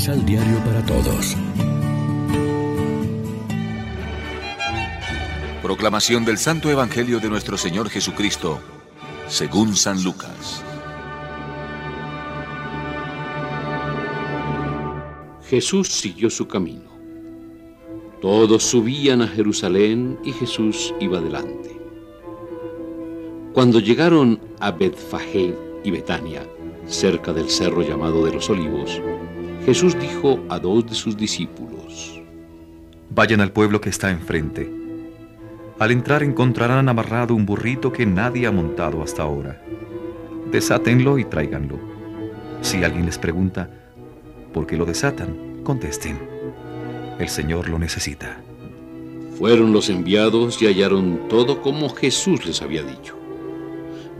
Misal Diario para Todos. Proclamación del Santo Evangelio de nuestro Señor Jesucristo, según San Lucas. Jesús siguió su camino. Todos subían a Jerusalén y Jesús iba delante. Cuando llegaron a Betfagé y Betania, cerca del cerro llamado de los Olivos, Jesús dijo a dos de sus discípulos, Vayan al pueblo que está enfrente. Al entrar encontrarán amarrado un burrito que nadie ha montado hasta ahora. Desátenlo y tráiganlo. Si alguien les pregunta, ¿por qué lo desatan? Contesten. El Señor lo necesita. Fueron los enviados y hallaron todo como Jesús les había dicho.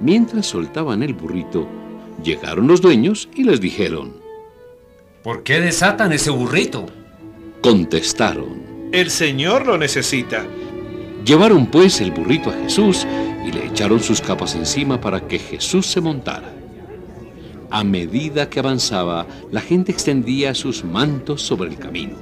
Mientras soltaban el burrito, llegaron los dueños y les dijeron, ¿Por qué desatan ese burrito? Contestaron, El Señor lo necesita. Llevaron pues el burrito a Jesús y le echaron sus capas encima para que Jesús se montara. A medida que avanzaba, la gente extendía sus mantos sobre el camino.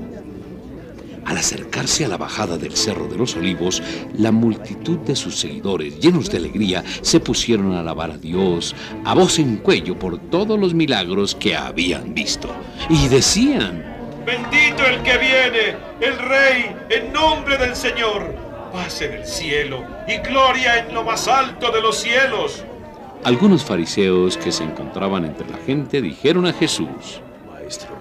Al acercarse a la bajada del Cerro de los Olivos, la multitud de sus seguidores, llenos de alegría, se pusieron a alabar a Dios a voz en cuello por todos los milagros que habían visto. Y decían, Bendito el que viene, el Rey, en nombre del Señor. Paz en el cielo y gloria en lo más alto de los cielos. algunos fariseos que se encontraban entre la gente dijeron a Jesús, Maestro,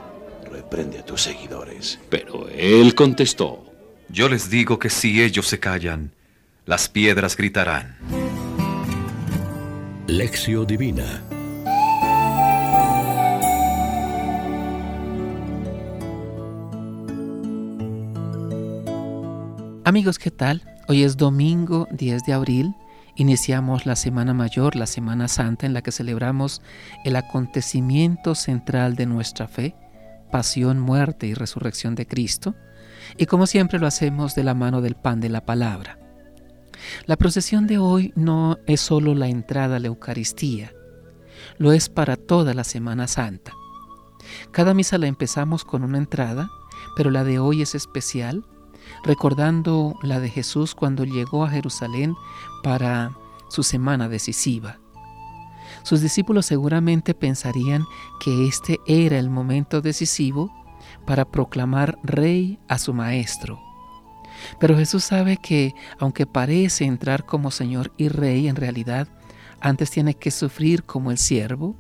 reprende a tus seguidores. pero él contestó, Yo les digo que si ellos se callan, las piedras gritarán. Lección Divina. Amigos, ¿qué tal? Hoy es domingo 10 de abril. Iniciamos la Semana Mayor, la Semana Santa, en la que celebramos el acontecimiento central de nuestra fe, pasión, muerte y resurrección de Cristo. Y como siempre lo hacemos de la mano del pan de la palabra. La procesión de hoy no es solo la entrada a la Eucaristía, lo es para toda la Semana Santa. Cada misa la empezamos con una entrada, pero la de hoy es especial recordando la de Jesús cuando llegó a Jerusalén para su semana decisiva. Sus discípulos seguramente pensarían que este era el momento decisivo para proclamar rey a su maestro. Pero Jesús sabe que, aunque parece entrar como Señor y Rey, en realidad antes tiene que sufrir como el siervo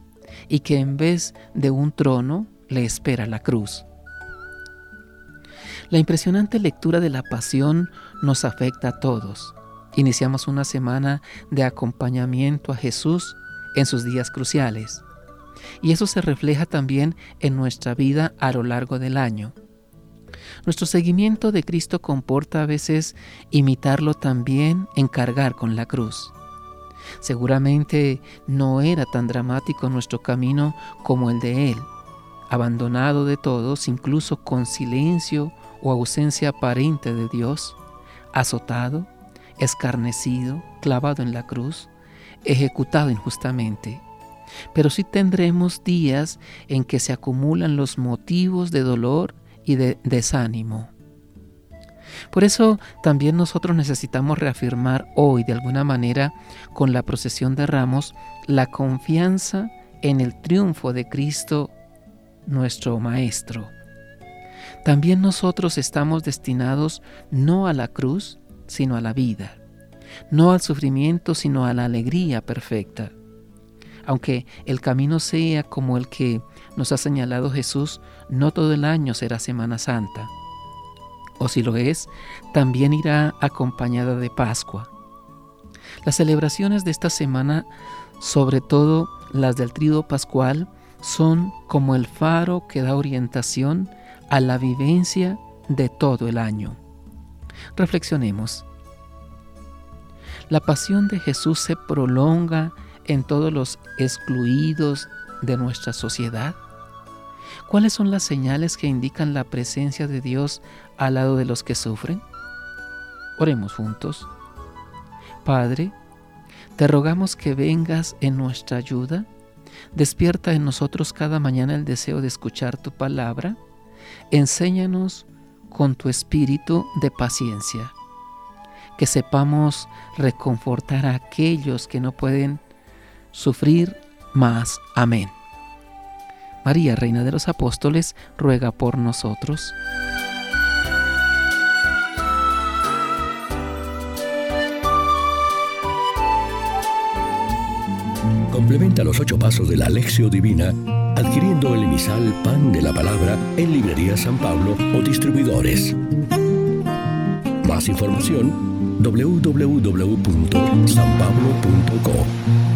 y que en vez de un trono le espera la cruz. La impresionante lectura de la pasión nos afecta a todos. Iniciamos una semana de acompañamiento a Jesús en sus días cruciales. Y eso se refleja también en nuestra vida a lo largo del año. Nuestro seguimiento de Cristo comporta a veces imitarlo también en cargar con la cruz. Seguramente no era tan dramático nuestro camino como el de Él, abandonado de todos, incluso con silencio o ausencia aparente de Dios, azotado, escarnecido, clavado en la cruz, ejecutado injustamente. Pero sí tendremos días en que se acumulan los motivos de dolor y de desánimo. Por eso también nosotros necesitamos reafirmar hoy de alguna manera con la procesión de ramos la confianza en el triunfo de Cristo nuestro Maestro. También nosotros estamos destinados no a la cruz, sino a la vida, no al sufrimiento, sino a la alegría perfecta. Aunque el camino sea como el que nos ha señalado Jesús, no todo el año será Semana Santa. O si lo es, también irá acompañada de Pascua. Las celebraciones de esta semana, sobre todo las del Tríodo Pascual, son como el faro que da orientación a la vivencia de todo el año. Reflexionemos. La pasión de Jesús se prolonga en todos los excluidos de nuestra sociedad. ¿Cuáles son las señales que indican la presencia de Dios al lado de los que sufren? Oremos juntos. Padre, te rogamos que vengas en nuestra ayuda. Despierta en nosotros cada mañana el deseo de escuchar tu palabra enséñanos con tu espíritu de paciencia, que sepamos reconfortar a aquellos que no pueden sufrir más. Amén. María, Reina de los Apóstoles, ruega por nosotros. Complementa los ocho pasos de la Alexio Divina adquiriendo el emisal Pan de la Palabra en Librería San Pablo o distribuidores. Más información www.sanpablo.co